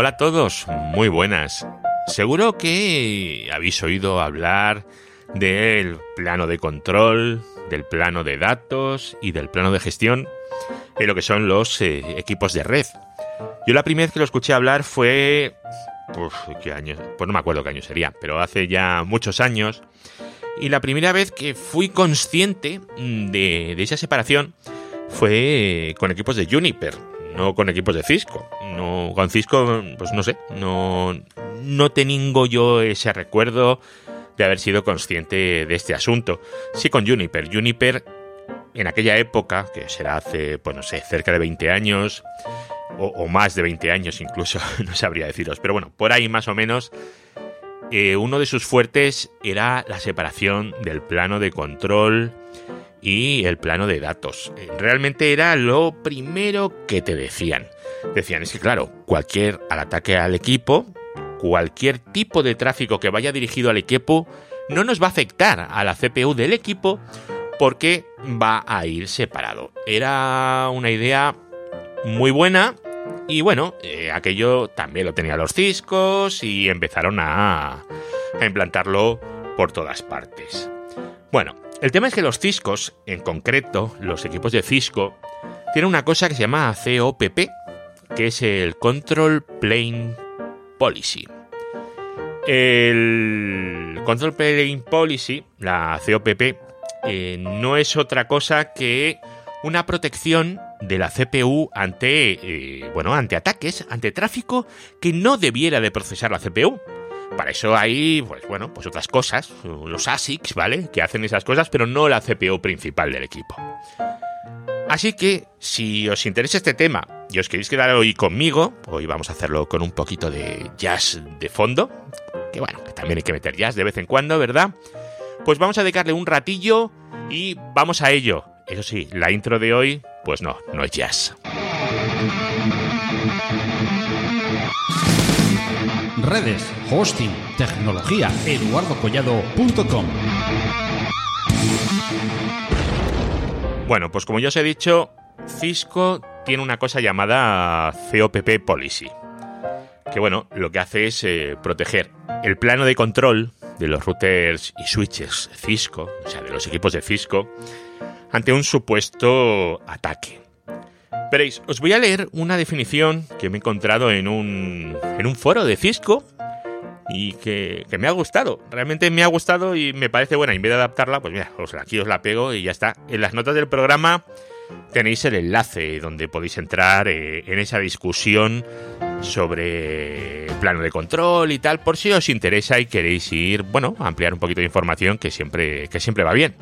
Hola a todos, muy buenas. Seguro que habéis oído hablar del plano de control, del plano de datos y del plano de gestión en lo que son los eh, equipos de red. Yo la primera vez que lo escuché hablar fue... Uf, ¿qué año? Pues no me acuerdo qué año sería, pero hace ya muchos años. Y la primera vez que fui consciente de, de esa separación fue con equipos de Juniper, no con equipos de Cisco. No, con Cisco, pues no sé, no, no tengo yo ese recuerdo de haber sido consciente de este asunto. Sí con Juniper. Juniper, en aquella época, que será hace, pues no sé, cerca de 20 años, o, más de 20 años incluso, no sabría deciros, pero bueno, por ahí más o menos, eh, uno de sus fuertes era la separación del plano de control y el plano de datos. Eh, realmente era lo primero que te decían. Decían, es que claro, cualquier al ataque al equipo, cualquier tipo de tráfico que vaya dirigido al equipo, no nos va a afectar a la CPU del equipo porque va a ir separado. Era una idea muy buena y bueno, eh, aquello también lo tenían los Ciscos y empezaron a, a implantarlo por todas partes. Bueno, el tema es que los Ciscos, en concreto los equipos de Cisco, tienen una cosa que se llama COPP, que es el Control Plane Policy. El Control Plane Policy, la COPP, eh, no es otra cosa que una protección de la CPU ante, eh, bueno, ante ataques, ante tráfico que no debiera de procesar la CPU. Para eso hay, pues bueno, pues otras cosas, los ASICs, ¿vale? Que hacen esas cosas, pero no la CPU principal del equipo. Así que, si os interesa este tema y os queréis quedar hoy conmigo, hoy vamos a hacerlo con un poquito de jazz de fondo, que bueno, que también hay que meter jazz de vez en cuando, ¿verdad? Pues vamos a dedicarle un ratillo y vamos a ello. Eso sí, la intro de hoy, pues no, no es jazz. Redes, hosting, tecnología, eduardocollado.com. Bueno, pues como ya os he dicho, Cisco tiene una cosa llamada COPP Policy, que bueno, lo que hace es eh, proteger el plano de control de los routers y switches Cisco, o sea, de los equipos de Cisco, ante un supuesto ataque. Veréis, os voy a leer una definición que me he encontrado en un, en un foro de Cisco y que, me ha gustado. Realmente me ha gustado y me parece buena. Y en vez de adaptarla, pues mira, aquí os la pego y ya está. En las notas del programa tenéis el enlace donde podéis entrar eh, en esa discusión sobre plano de control y tal, por si os interesa y queréis ir, bueno, a ampliar un poquito de información que siempre, que siempre va bien.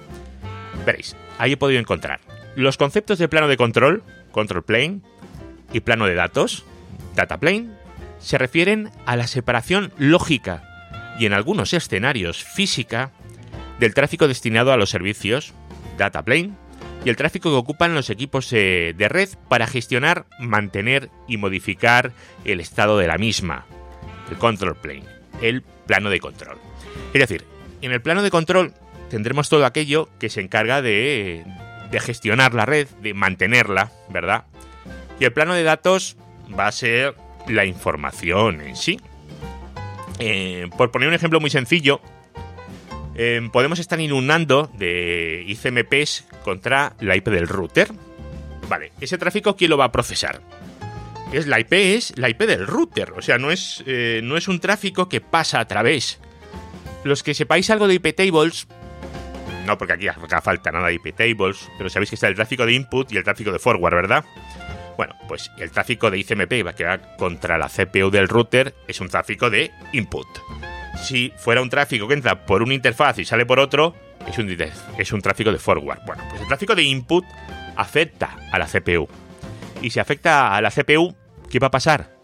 Veréis, ahí he podido encontrar los conceptos de plano de control, control plane, y plano de datos, data plane, se refieren a la separación lógica y en algunos escenarios física del tráfico destinado a los servicios, data plane, y el tráfico que ocupan los equipos de red para gestionar, mantener y modificar el estado de la misma, el control plane, el plano de control. Es decir, en el plano de control tendremos todo aquello que se encarga de, de gestionar la red, de mantenerla, ¿verdad? Y el plano de datos va a ser la información en sí. Eh, por poner un ejemplo muy sencillo, eh, podemos estar inundando de ICMPs contra la IP del router. Vale, ese tráfico, ¿quién lo va a procesar? Es la IP, es la IP del router. O sea, no es, eh, no es un tráfico que pasa a través. Los que sepáis algo de IP tables, no porque aquí acá falta nada de IP tables, pero sabéis que está el tráfico de input y el tráfico de forward, ¿verdad? Bueno, pues el tráfico de ICMP que va contra la CPU del router es un tráfico de input. Si fuera un tráfico que entra por una interfaz y sale por otro, es un, es un tráfico de forward. Bueno, pues el tráfico de input afecta a la CPU. Y si afecta a la CPU, ¿qué va a pasar?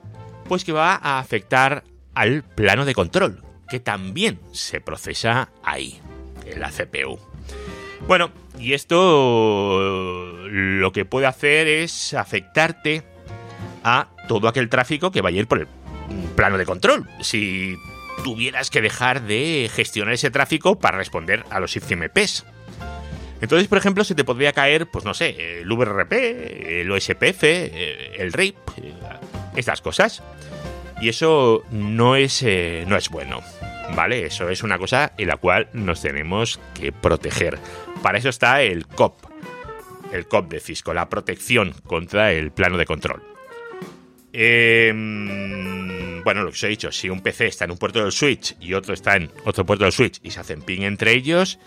Pues que va a afectar al plano de control, que también se procesa ahí, en la CPU. Bueno, y esto lo que puede hacer es afectarte a todo aquel tráfico que vaya a ir por el plano de control. Si tuvieras que dejar de gestionar ese tráfico para responder a los ICMPs. Entonces, por ejemplo, se te podría caer, pues no sé, el VRP, el OSPF, el RAID, estas cosas. Y eso no es, eh, no es bueno. ¿Vale? Eso es una cosa en la cual nos tenemos que proteger. Para eso está el COP. El COP de Cisco, la protección contra el plano de control. Em, bueno, lo que os he dicho, si un PC está en un puerto del switch y otro está en otro puerto del switch y se hacen ping entre ellos,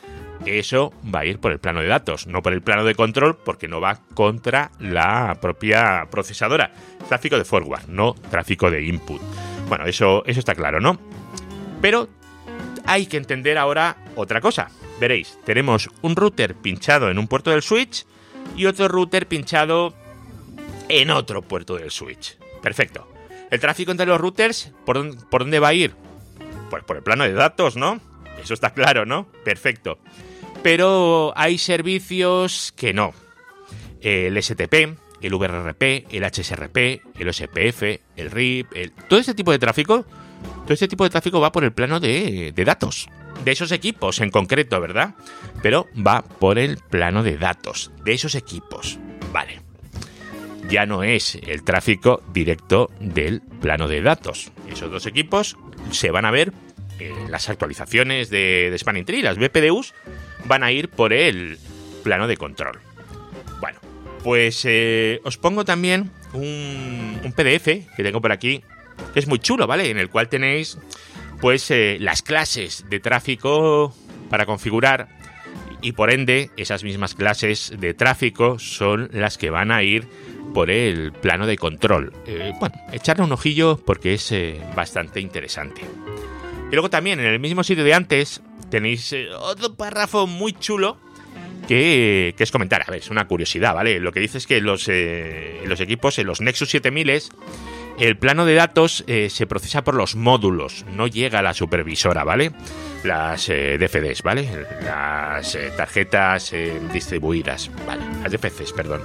eso va a ir por el plano de datos, no por el plano de control, porque no va contra la propia procesadora. Tráfico de forward, no tráfico de input. Bueno, eso, eso está claro, ¿no? Pero hay que entender ahora otra cosa. Veréis, tenemos un router pinchado en un puerto del switch y otro router pinchado en otro puerto del switch. Perfecto. El tráfico entre los routers, ¿por, dónde va a ir? Pues por el plano de datos, ¿no? Eso está claro, ¿no? Perfecto. Pero hay servicios que no. El STP, el VRRP, el HSRP, el OSPF, el RIP, todo ese tipo de tráfico, todo ese tipo de tráfico va por el plano de, datos. De esos equipos en concreto, ¿verdad? Pero va por el plano de datos. De esos equipos. Vale ya no es el tráfico directo del plano de datos. Esos dos equipos se van a ver en las actualizaciones de, de Spanning Tree, las BPDUs, van a ir por el plano de control. Bueno, pues eh, os pongo también un, PDF que tengo por aquí, que es muy chulo, ¿vale? En el cual tenéis pues eh, las clases de tráfico para configurar y por ende esas mismas clases de tráfico son las que van a ir por el plano de control. Eh, bueno, echarle un ojillo porque es eh, bastante interesante. Y luego también en el mismo sitio de antes tenéis otro párrafo muy chulo que, es comentar. A ver, es una curiosidad, ¿vale? Lo que dice es que los, los equipos, los Nexus 7000, el plano de datos se procesa por los módulos, no llega a la supervisora, ¿vale? Las DFDs, ¿vale? Las tarjetas distribuidas, ¿vale? Las DFCs, perdón.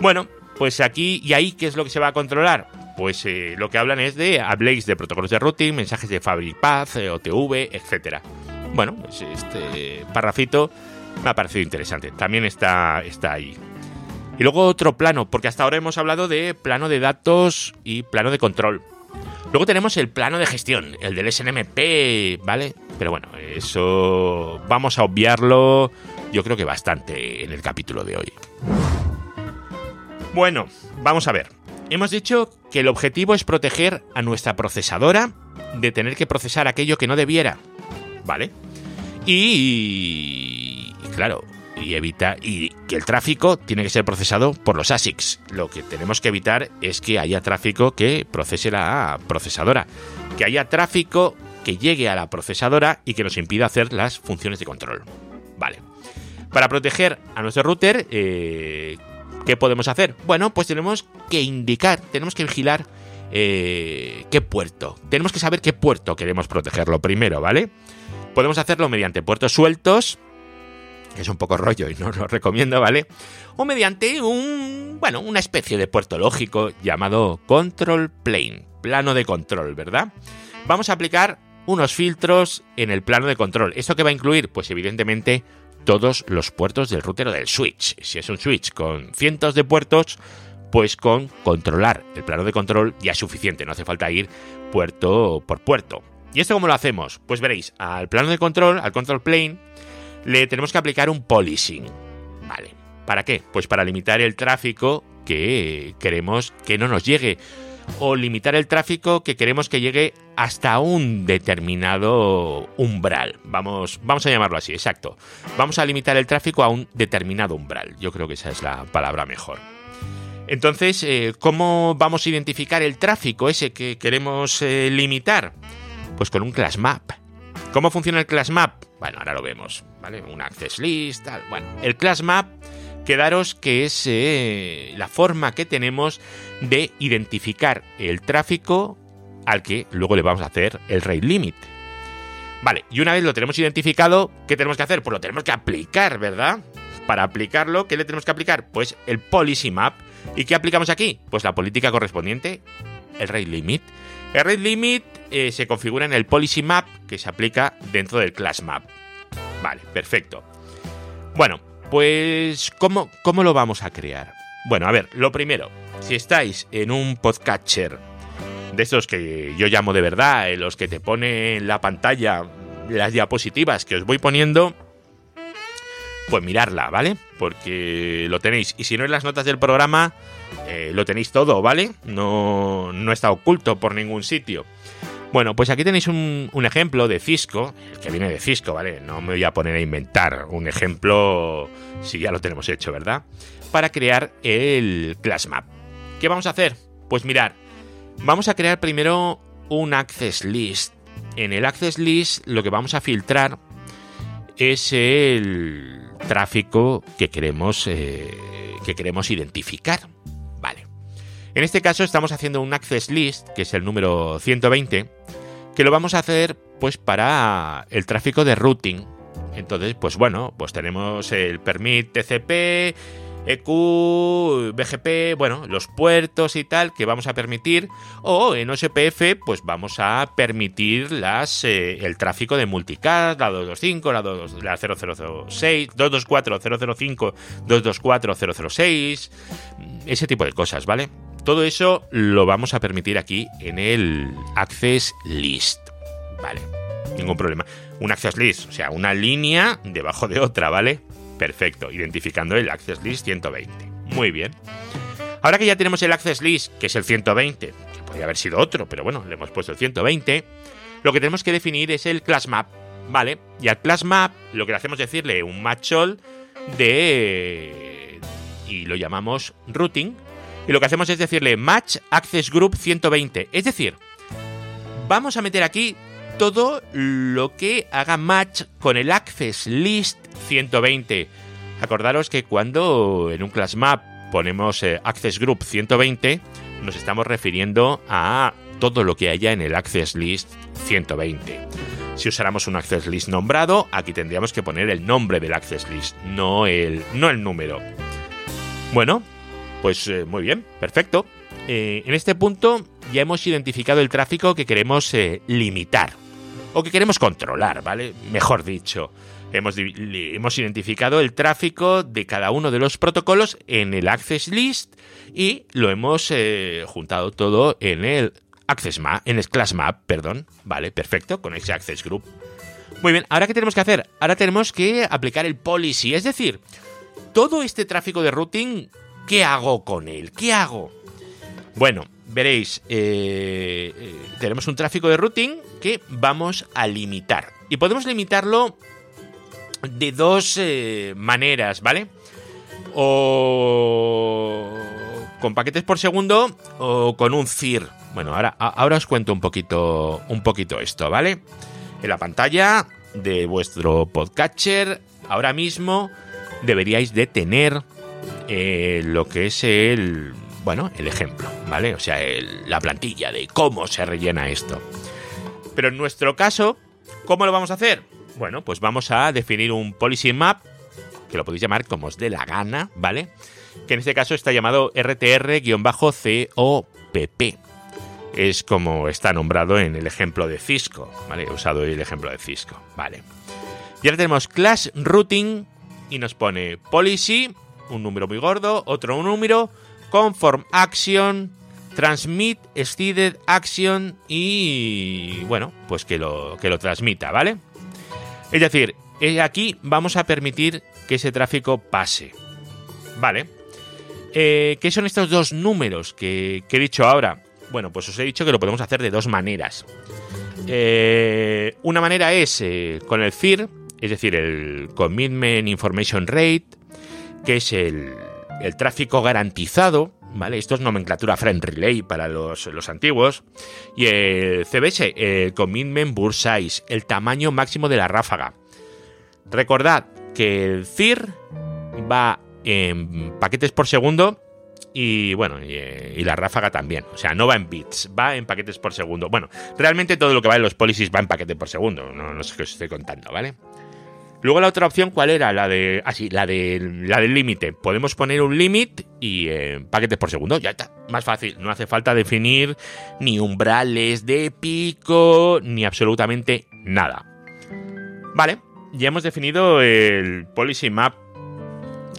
Bueno, pues aquí y ahí, ¿qué es lo que se va a controlar? Pues eh, lo que hablan es de habléis de protocolos de routing, mensajes de Fabric Path, eh, OTV, etc. Bueno, pues este parrafito me ha parecido interesante. También está, está ahí. Y luego otro plano, porque hasta ahora hemos hablado de plano de datos y plano de control. Luego tenemos el plano de gestión, el del SNMP, ¿vale? Pero bueno, eso vamos a obviarlo yo creo que bastante en el capítulo de hoy. Bueno, vamos a ver. Hemos dicho que el objetivo es proteger a nuestra procesadora de tener que procesar aquello que no debiera. ¿Vale? Y, claro, y evita y que el tráfico tiene que ser procesado por los ASICs. Lo que tenemos que evitar es que haya tráfico que procese la procesadora, que haya tráfico que llegue a la procesadora y que nos impida hacer las funciones de control. Vale. Para proteger a nuestro router, eh, ¿Qué podemos hacer? Bueno, pues tenemos que indicar, tenemos que vigilar eh, qué puerto. Tenemos que saber qué puerto queremos protegerlo primero, ¿vale? Podemos hacerlo mediante puertos sueltos, que es un poco rollo y no lo recomiendo, ¿vale? O mediante un, bueno, una especie de puerto lógico llamado control plane, plano de control, ¿verdad? Vamos a aplicar unos filtros en el plano de control. ¿Esto qué va a incluir? Pues evidentemente todos los puertos del router o del switch. Si es un switch con cientos de puertos, pues con controlar el plano de control ya es suficiente, no hace falta ir puerto por puerto. ¿Y esto cómo lo hacemos? Pues veréis, al plano de control, al control plane, le tenemos que aplicar un policing. Vale. ¿Para qué? Pues para limitar el tráfico que queremos que no nos llegue o limitar el tráfico que queremos que llegue hasta un determinado umbral. Vamos, vamos a llamarlo así, exacto. Vamos a limitar el tráfico a un determinado umbral. Yo creo que esa es la palabra mejor. Entonces, eh, ¿cómo vamos a identificar el tráfico ese que queremos eh, limitar? Pues con un class map. ¿Cómo funciona el class map? Bueno, ahora lo vemos, ¿vale? Un access list, tal. Bueno, el class map quedaros que es eh, la forma que tenemos de identificar el tráfico al que luego le vamos a hacer el rate limit. Vale, y una vez lo tenemos identificado, ¿qué tenemos que hacer? Pues lo tenemos que aplicar, ¿verdad? Para aplicarlo, ¿qué le tenemos que aplicar? Pues el policy map. ¿Y qué aplicamos aquí? Pues la política correspondiente, el rate limit. El rate limit eh, se configura en el policy map que se aplica dentro del class map. Vale, perfecto. Bueno, pues, ¿cómo, ¿cómo lo vamos a crear? Bueno, a ver, lo primero, si estáis en un podcatcher de estos que yo llamo de verdad, en los que te pone en la pantalla las diapositivas que os voy poniendo, pues mirarla, ¿vale? Porque lo tenéis. Y si no en las notas del programa, eh, lo tenéis todo, ¿vale? No, no está oculto por ningún sitio. Bueno, pues aquí tenéis un, ejemplo de Cisco, que viene de Cisco, ¿vale? No me voy a poner a inventar un ejemplo si ya lo tenemos hecho, ¿verdad? Para crear el ClassMap. ¿Qué vamos a hacer? Pues mirar, vamos a crear primero un Access List. En el Access List lo que vamos a filtrar es el tráfico que queremos, eh, que queremos identificar. En este caso estamos haciendo un access list, que es el número 120, que lo vamos a hacer pues para el tráfico de routing. Entonces, pues bueno, pues tenemos el permit TCP, EQ, BGP, bueno, los puertos y tal que vamos a permitir. O en OSPF, pues vamos a permitir las, eh, el tráfico de multicast, la 225, la, 2, la 0006, 224, 005, 224, 006, ese tipo de cosas, ¿vale? Todo eso lo vamos a permitir aquí en el Access List, ¿vale? Ningún problema. Un Access List, o sea, una línea debajo de otra, ¿vale? Perfecto, identificando el Access List 120. Muy bien. Ahora que ya tenemos el Access List, que es el 120, que podría haber sido otro, pero bueno, le hemos puesto el 120, lo que tenemos que definir es el Class Map, ¿vale? Y al Class Map lo que le hacemos es decirle un match all de... y lo llamamos routing. Y lo que hacemos es decirle match access group 120. Es decir, vamos a meter aquí todo lo que haga match con el access list 120. Acordaros que cuando en un class map ponemos eh, access group 120, nos estamos refiriendo a todo lo que haya en el access list 120. Si usáramos un access list nombrado, aquí tendríamos que poner el nombre del access list, no el, no el número. Bueno, pues eh, muy bien, perfecto. Eh, en este punto ya hemos identificado el tráfico que queremos limitar o que queremos controlar, ¿vale? Mejor dicho. Hemos, hemos, identificado el tráfico de cada uno de los protocolos en el Access List y lo hemos eh, juntado todo en el Access Map, en el Class Map, perdón. Vale, perfecto, con ese Access Group. Muy bien, ¿ahora qué tenemos que hacer? Ahora tenemos que aplicar el policy, es decir, todo este tráfico de routing, ¿qué hago con él? ¿Qué hago? Bueno, veréis, eh, eh, tenemos un tráfico de routing que vamos a limitar. Y podemos limitarlo de dos eh, maneras, ¿vale? O con paquetes por segundo o con un CIR. Bueno, ahora, ahora os cuento un poquito, un poquito esto, ¿vale? En la pantalla de vuestro podcatcher, ahora mismo deberíais de tener eh, lo que es el, bueno, el ejemplo, ¿vale? O sea, la plantilla de cómo se rellena esto. Pero en nuestro caso, ¿cómo lo vamos a hacer? Bueno, pues vamos a definir un policy map, que lo podéis llamar como os dé la gana, ¿vale? Que en este caso está llamado RTR-COPP. Es como está nombrado en el ejemplo de Cisco, ¿vale? He usado el ejemplo de Cisco, ¿vale? Y ahora tenemos class routing y nos pone policy, un número muy gordo, otro número, conform action, transmit exceeded action y bueno, pues que lo, que lo transmita, ¿vale? Es decir, eh, aquí vamos a permitir que ese tráfico pase. ¿Vale? Eh, ¿Qué son estos dos números que, he dicho ahora? Bueno, pues os he dicho que lo podemos hacer de dos maneras. Eh, una manera es con el CIR, es decir, el Commitment Information Rate, que es el, el tráfico garantizado, ¿vale? Esto es nomenclatura Friend Relay para los, antiguos. Y el CBS, el Commitment Burst Size, el tamaño máximo de la ráfaga. Recordad que el CIR va en paquetes por segundo y bueno, y, la ráfaga también. O sea, no va en bits, va en paquetes por segundo. Bueno, realmente todo lo que va en los policies va en paquetes por segundo. No sé qué os estoy contando, ¿vale? Luego la otra opción, ¿cuál era? La de. Ah, la, de, la del límite. Podemos poner un límite y eh, paquetes por segundo. Ya está. Más fácil. No hace falta definir ni umbrales de pico, ni absolutamente nada. Vale. Ya hemos definido el policy map.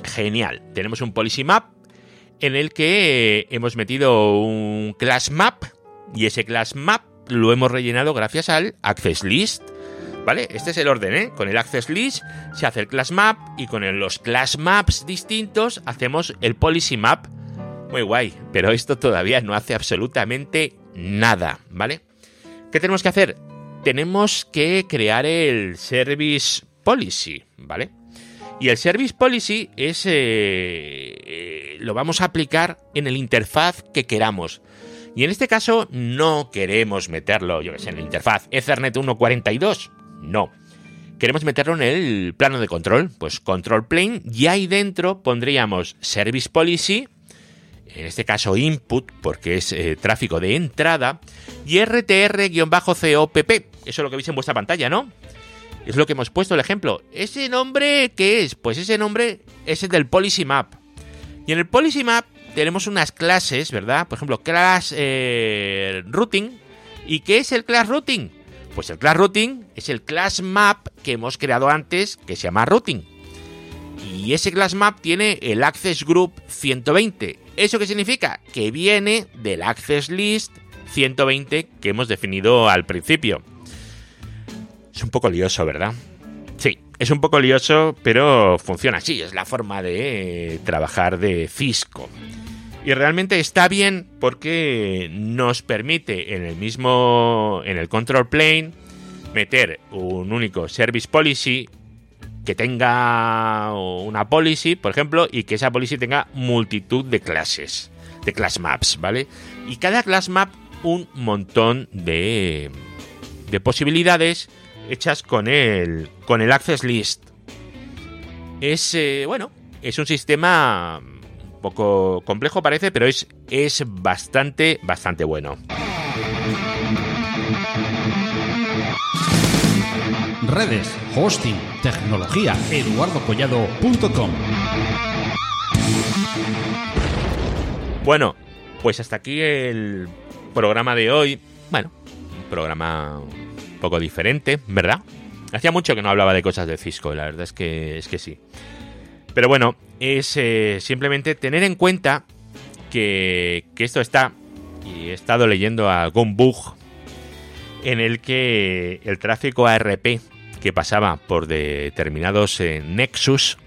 Genial. Tenemos un policy map en el que hemos metido un class map, Y ese class map lo hemos rellenado gracias al access list. ¿Vale? Este es el orden, ¿eh? Con el access list se hace el class map y con los class maps distintos hacemos el policy map. Muy guay, pero esto todavía no hace absolutamente nada, ¿vale? ¿Qué tenemos que hacer? Tenemos que crear el service policy, ¿vale? Y el Service Policy es, eh, eh, lo vamos a aplicar en el interfaz que queramos. Y en este caso no queremos meterlo, yo que sé, en la interfaz Ethernet 142. No. Queremos meterlo en el plano de control, pues Control Plane, y ahí dentro pondríamos Service Policy, en este caso input, porque es eh, tráfico de entrada, y RTR-COPP. Eso es lo que veis en vuestra pantalla, ¿no? Es lo que hemos puesto el ejemplo. ¿Ese nombre qué es? Pues ese nombre es el del Policy Map. Y en el Policy Map tenemos unas clases, ¿verdad? Por ejemplo, class eh, routing. ¿Y qué es el class routing? Pues el class routing es el class map que hemos creado antes que se llama routing. Y ese class map tiene el access group 120. ¿Eso qué significa? Que viene del access list 120 que hemos definido al principio. Es un poco lioso, ¿verdad? Sí, es un poco lioso, pero funciona así, es la forma de trabajar de Cisco. Y realmente está bien porque nos permite en el mismo, en el control plane, meter un único service policy que tenga una policy, por ejemplo, y que esa policy tenga multitud de clases, de class maps, ¿vale? Y cada class map un montón de, de posibilidades hechas con el, con el Access List. Es, eh, bueno, es un sistema poco complejo parece, pero es, es bastante, bastante bueno. Redes, hosting, tecnología, eduardocollado.com. Bueno, pues hasta aquí el programa de hoy. Bueno, un programa poco diferente, ¿verdad? Hacía mucho que no hablaba de cosas de Cisco, la verdad es que, es que sí. Pero bueno, es eh, simplemente tener en cuenta que, esto está, y he estado leyendo algún bug en el que el tráfico ARP que pasaba por determinados eh, Nexus,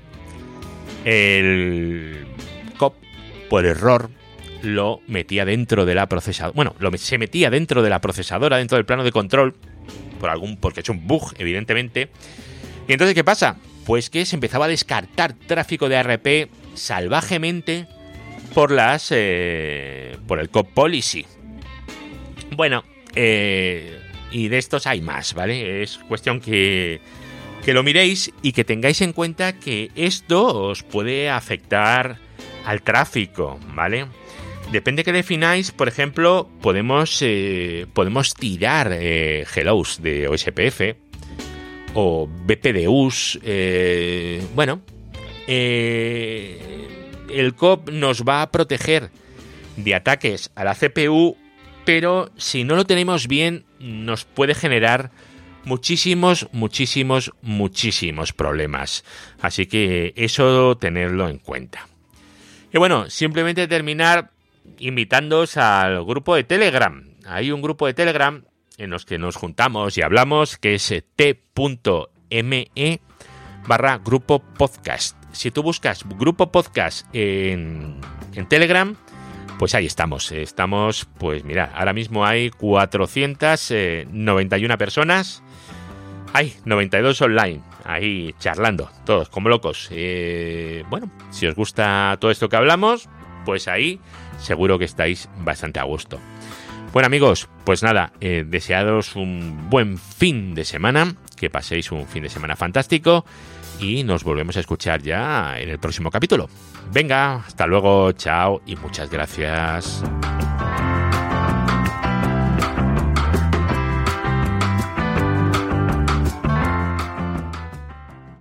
el COP, por error, lo metía dentro de la procesadora. Bueno, lo, se metía dentro de la procesadora, dentro del plano de control, por algún, porque hecho un bug, evidentemente. Y entonces, ¿qué pasa? Pues que se empezaba a descartar tráfico de ARP salvajemente por las. Eh, por el COP Policy. Bueno, eh, y de estos hay más, ¿vale? Es cuestión que, que lo miréis y que tengáis en cuenta que esto os puede afectar al tráfico, ¿vale? Depende que defináis, por ejemplo, podemos, eh, podemos tirar hellos de OSPF o BPDUs. Eh, bueno, el COP nos va a proteger de ataques a la CPU, pero si no lo tenemos bien, nos puede generar muchísimos, muchísimos, muchísimos problemas. Así que eso tenerlo en cuenta. Y bueno, simplemente terminar invitándoos al grupo de Telegram. Hay un grupo de Telegram en los que nos juntamos y hablamos, que es t.me barra grupo podcast. Si tú buscas grupo podcast en, en Telegram, pues ahí estamos. Estamos, pues mira, ahora mismo hay 491 eh, personas. Hay 92 online, ahí charlando, todos como locos. Eh, bueno, si os gusta todo esto que hablamos, pues ahí seguro que estáis bastante a gusto. Bueno amigos, pues nada, eh, deseados un buen fin de semana, que paséis un fin de semana fantástico y nos volvemos a escuchar ya en el próximo capítulo. Venga, hasta luego, chao y muchas gracias.